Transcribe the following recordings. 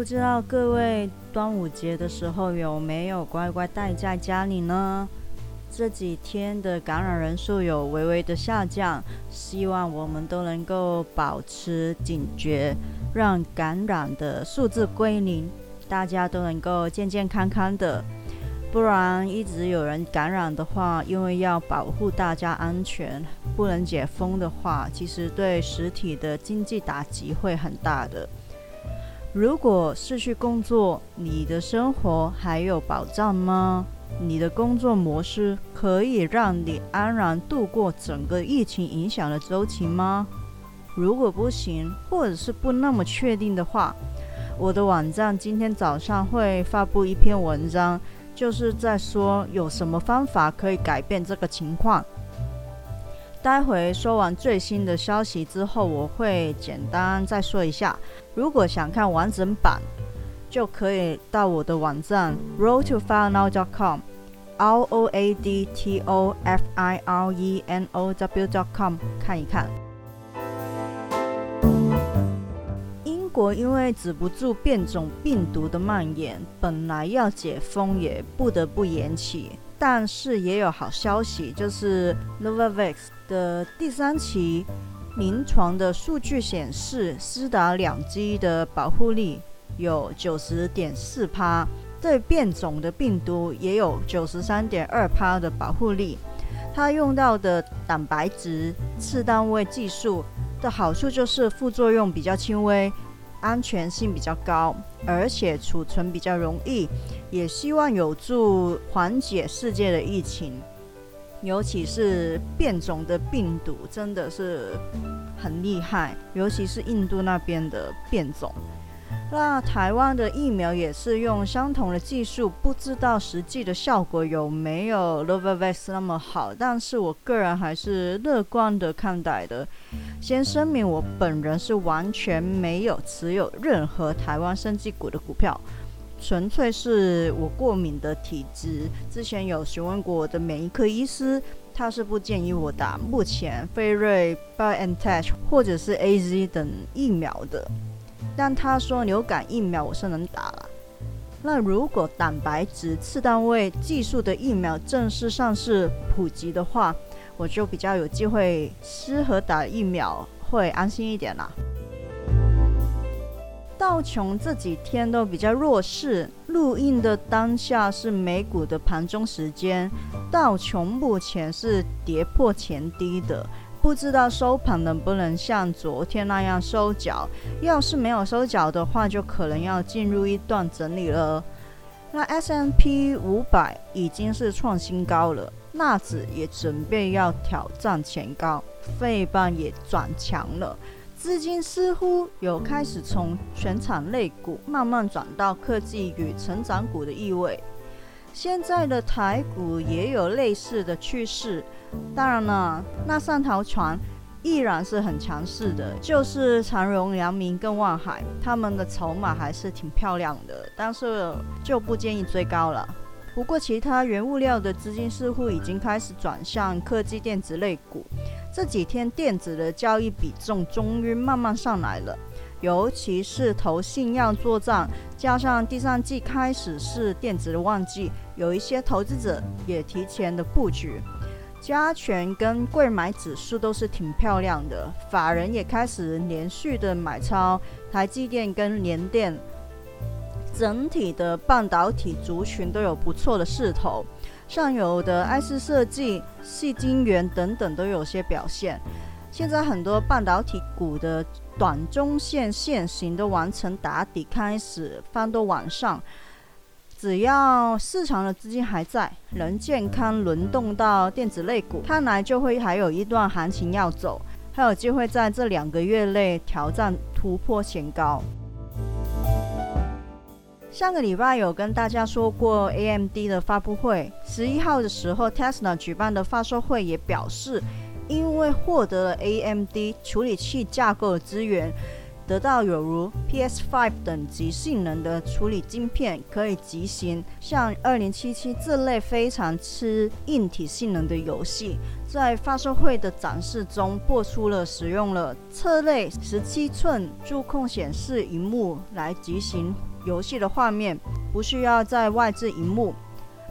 不知道各位端午节的时候有没有乖乖待在家里呢？这几天的感染人数有微微的下降，希望我们都能够保持警觉，让感染的数字归零，大家都能够健健康康的。不然一直有人感染的话，因为要保护大家安全，不能解封的话，其实对实体的经济打击会很大的。如果失去工作，你的生活还有保障吗？你的工作模式可以让你安然度过整个疫情影响的周期吗？如果不行，或者是不那么确定的话，我的网站今天早上会发布一篇文章。就是在说有什么方法可以改变这个情况。待会说完最新的消息之后，我会简单再说一下。如果想看完整版，就可以到我的网站 roadtofireNow.com，r o a d t o f i r e n o w.com 看一看。英国因为止不住变种病毒的蔓延，本来要解封也不得不延期。但是也有好消息，就是 Novavax 的第三期临床的数据显示，施打两剂的保护力有九十点四趴，对变种的病毒也有九十三点二趴的保护力。它用到的蛋白质次单位技术的好处就是副作用比较轻微。安全性比较高，而且储存比较容易，也希望有助缓解世界的疫情，尤其是变种的病毒真的是很厉害，尤其是印度那边的变种。那台湾的疫苗也是用相同的技术，不知道实际的效果有没有 Novavax 那么好，但是我个人还是乐观的看待的。先声明，我本人是完全没有持有任何台湾生技股的股票，纯粹是我过敏的体质。之前有询问过我的免疫科医师，他是不建议我打目前飞瑞、BioNTech 或者是 AZ 等疫苗的。但他说流感疫苗我是能打了。那如果蛋白质次单位技术的疫苗正式上市普及的话，我就比较有机会适合打疫苗，会安心一点啦。道琼这几天都比较弱势，录音的当下是美股的盘中时间，道琼目前是跌破前低的。不知道收盘能不能像昨天那样收脚？要是没有收脚的话，就可能要进入一段整理了。那 S M P 五百已经是创新高了，纳指也准备要挑战前高，费半也转强了，资金似乎有开始从全产类股慢慢转到科技与成长股的意味。现在的台股也有类似的趋势。当然了，那三条船依然是很强势的，就是长荣、阳明跟万海，他们的筹码还是挺漂亮的，但是就不建议追高了。不过，其他原物料的资金似乎已经开始转向科技电子类股，这几天电子的交易比重终于慢慢上来了，尤其是投信要做账，加上第三季开始是电子的旺季，有一些投资者也提前的布局。加权跟贵买指数都是挺漂亮的，法人也开始连续的买超台积电跟联电，整体的半导体族群都有不错的势头，上游的爱思设计、细晶圆等等都有些表现。现在很多半导体股的短中线线型都完成打底，开始翻多往上。只要市场的资金还在，能健康轮动到电子类股，看来就会还有一段行情要走，还有机会在这两个月内挑战突破前高。上个礼拜有跟大家说过 AMD 的发布会，十一号的时候，Tesla 举办的发售会也表示，因为获得了 AMD 处理器架构的资源。得到有如 PS5 等级性能的处理晶片，可以执行像2077这类非常吃硬体性能的游戏。在发售会的展示中，播出了使用了侧类17寸触控显示荧幕来执行游戏的画面，不需要在外置荧幕。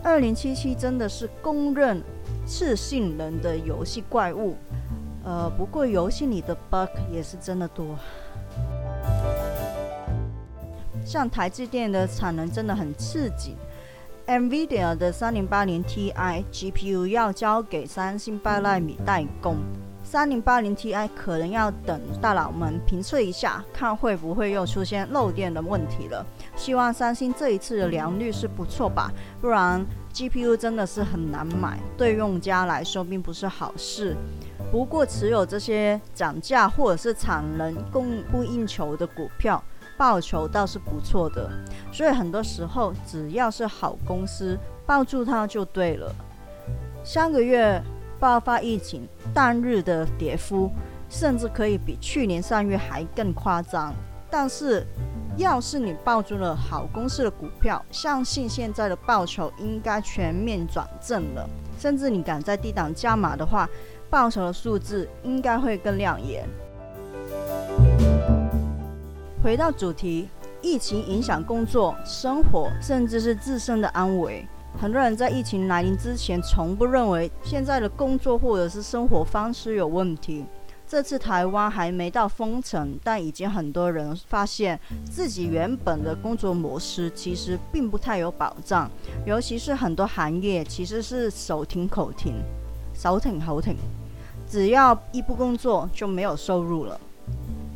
2077真的是公认次性能的游戏怪物。呃，不过游戏里的 bug 也是真的多。像台积电的产能真的很刺激，NVIDIA 的三零八零 Ti GPU 要交给三星八纳米代工，三零八零 Ti 可能要等大佬们评测一下，看会不会又出现漏电的问题了。希望三星这一次的良率是不错吧，不然 GPU 真的是很难买，对用家来说并不是好事。不过持有这些涨价或者是产能供不应求的股票。报酬倒是不错的，所以很多时候只要是好公司，抱住它就对了。上个月爆发疫情，当日的跌幅甚至可以比去年三月还更夸张。但是，要是你抱住了好公司的股票，相信现在的报酬应该全面转正了。甚至你敢在低档加码的话，报酬的数字应该会更亮眼。回到主题，疫情影响工作、生活，甚至是自身的安危。很多人在疫情来临之前，从不认为现在的工作或者是生活方式有问题。这次台湾还没到封城，但已经很多人发现自己原本的工作模式其实并不太有保障，尤其是很多行业其实是手停口停，手停口停，只要一不工作就没有收入了。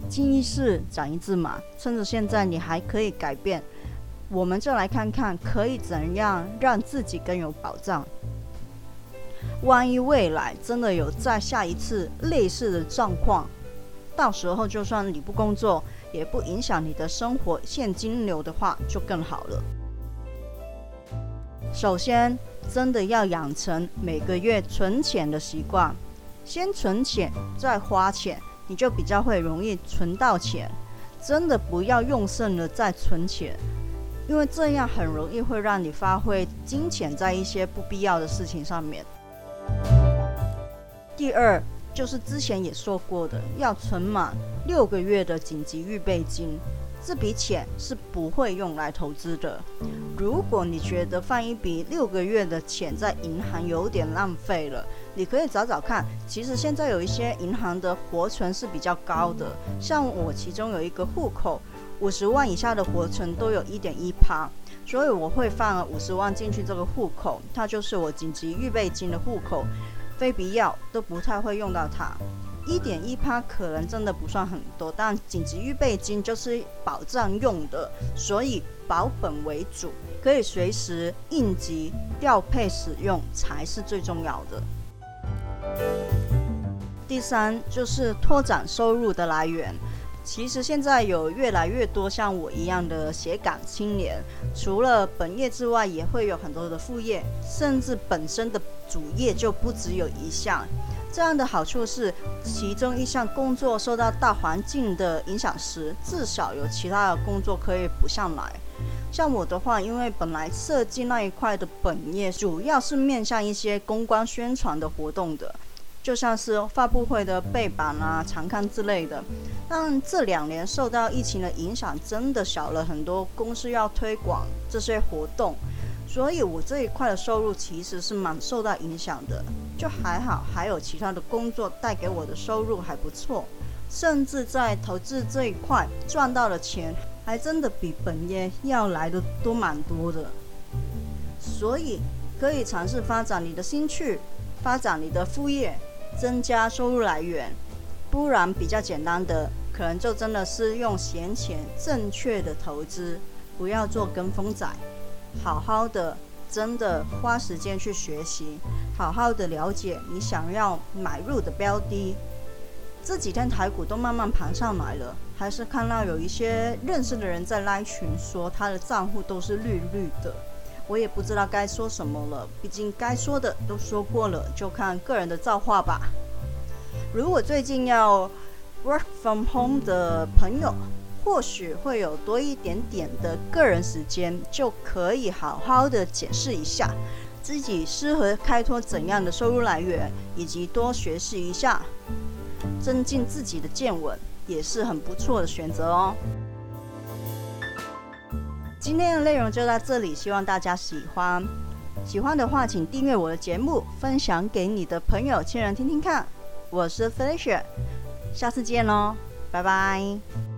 经一事长一智嘛，趁着现在你还可以改变，我们就来看看可以怎样让自己更有保障。万一未来真的有再下一次类似的状况，到时候就算你不工作，也不影响你的生活现金流的话，就更好了。首先，真的要养成每个月存钱的习惯，先存钱再花钱。你就比较会容易存到钱，真的不要用剩了再存钱，因为这样很容易会让你发挥金钱在一些不必要的事情上面。第二就是之前也说过的，要存满六个月的紧急预备金。这笔钱是不会用来投资的。如果你觉得放一笔六个月的钱在银行有点浪费了，你可以找找看。其实现在有一些银行的活存是比较高的，像我其中有一个户口，五十万以下的活存都有一点一趴，所以我会放五十万进去这个户口，它就是我紧急预备金的户口，非必要都不太会用到它。一点一趴可能真的不算很多，但紧急预备金就是保障用的，所以保本为主，可以随时应急调配使用才是最重要的。第三就是拓展收入的来源。其实现在有越来越多像我一样的斜岗青年，除了本业之外，也会有很多的副业，甚至本身的主业就不只有一项。这样的好处是，其中一项工作受到大环境的影响时，至少有其他的工作可以补上来。像我的话，因为本来设计那一块的本业主要是面向一些公关宣传的活动的，就像是发布会的背板啊、长刊之类的。但这两年受到疫情的影响，真的少了很多公司要推广这些活动。所以，我这一块的收入其实是蛮受到影响的，就还好，还有其他的工作带给我的收入还不错，甚至在投资这一块赚到的钱，还真的比本业要来的多蛮多的。所以，可以尝试发展你的兴趣，发展你的副业，增加收入来源。不然，比较简单的，可能就真的是用闲钱正确的投资，不要做跟风仔。好好的，真的花时间去学习，好好的了解你想要买入的标的。这几天台股都慢慢盘上来了，还是看到有一些认识的人在拉群说他的账户都是绿绿的，我也不知道该说什么了。毕竟该说的都说过了，就看个人的造化吧。如果最近要 work from home 的朋友，或许会有多一点点的个人时间，就可以好好的解释一下自己适合开拓怎样的收入来源，以及多学习一下。增进自己的见闻也是很不错的选择哦。今天的内容就到这里，希望大家喜欢。喜欢的话，请订阅我的节目，分享给你的朋友、亲人听听看。我是 Felicia，下次见喽，拜拜。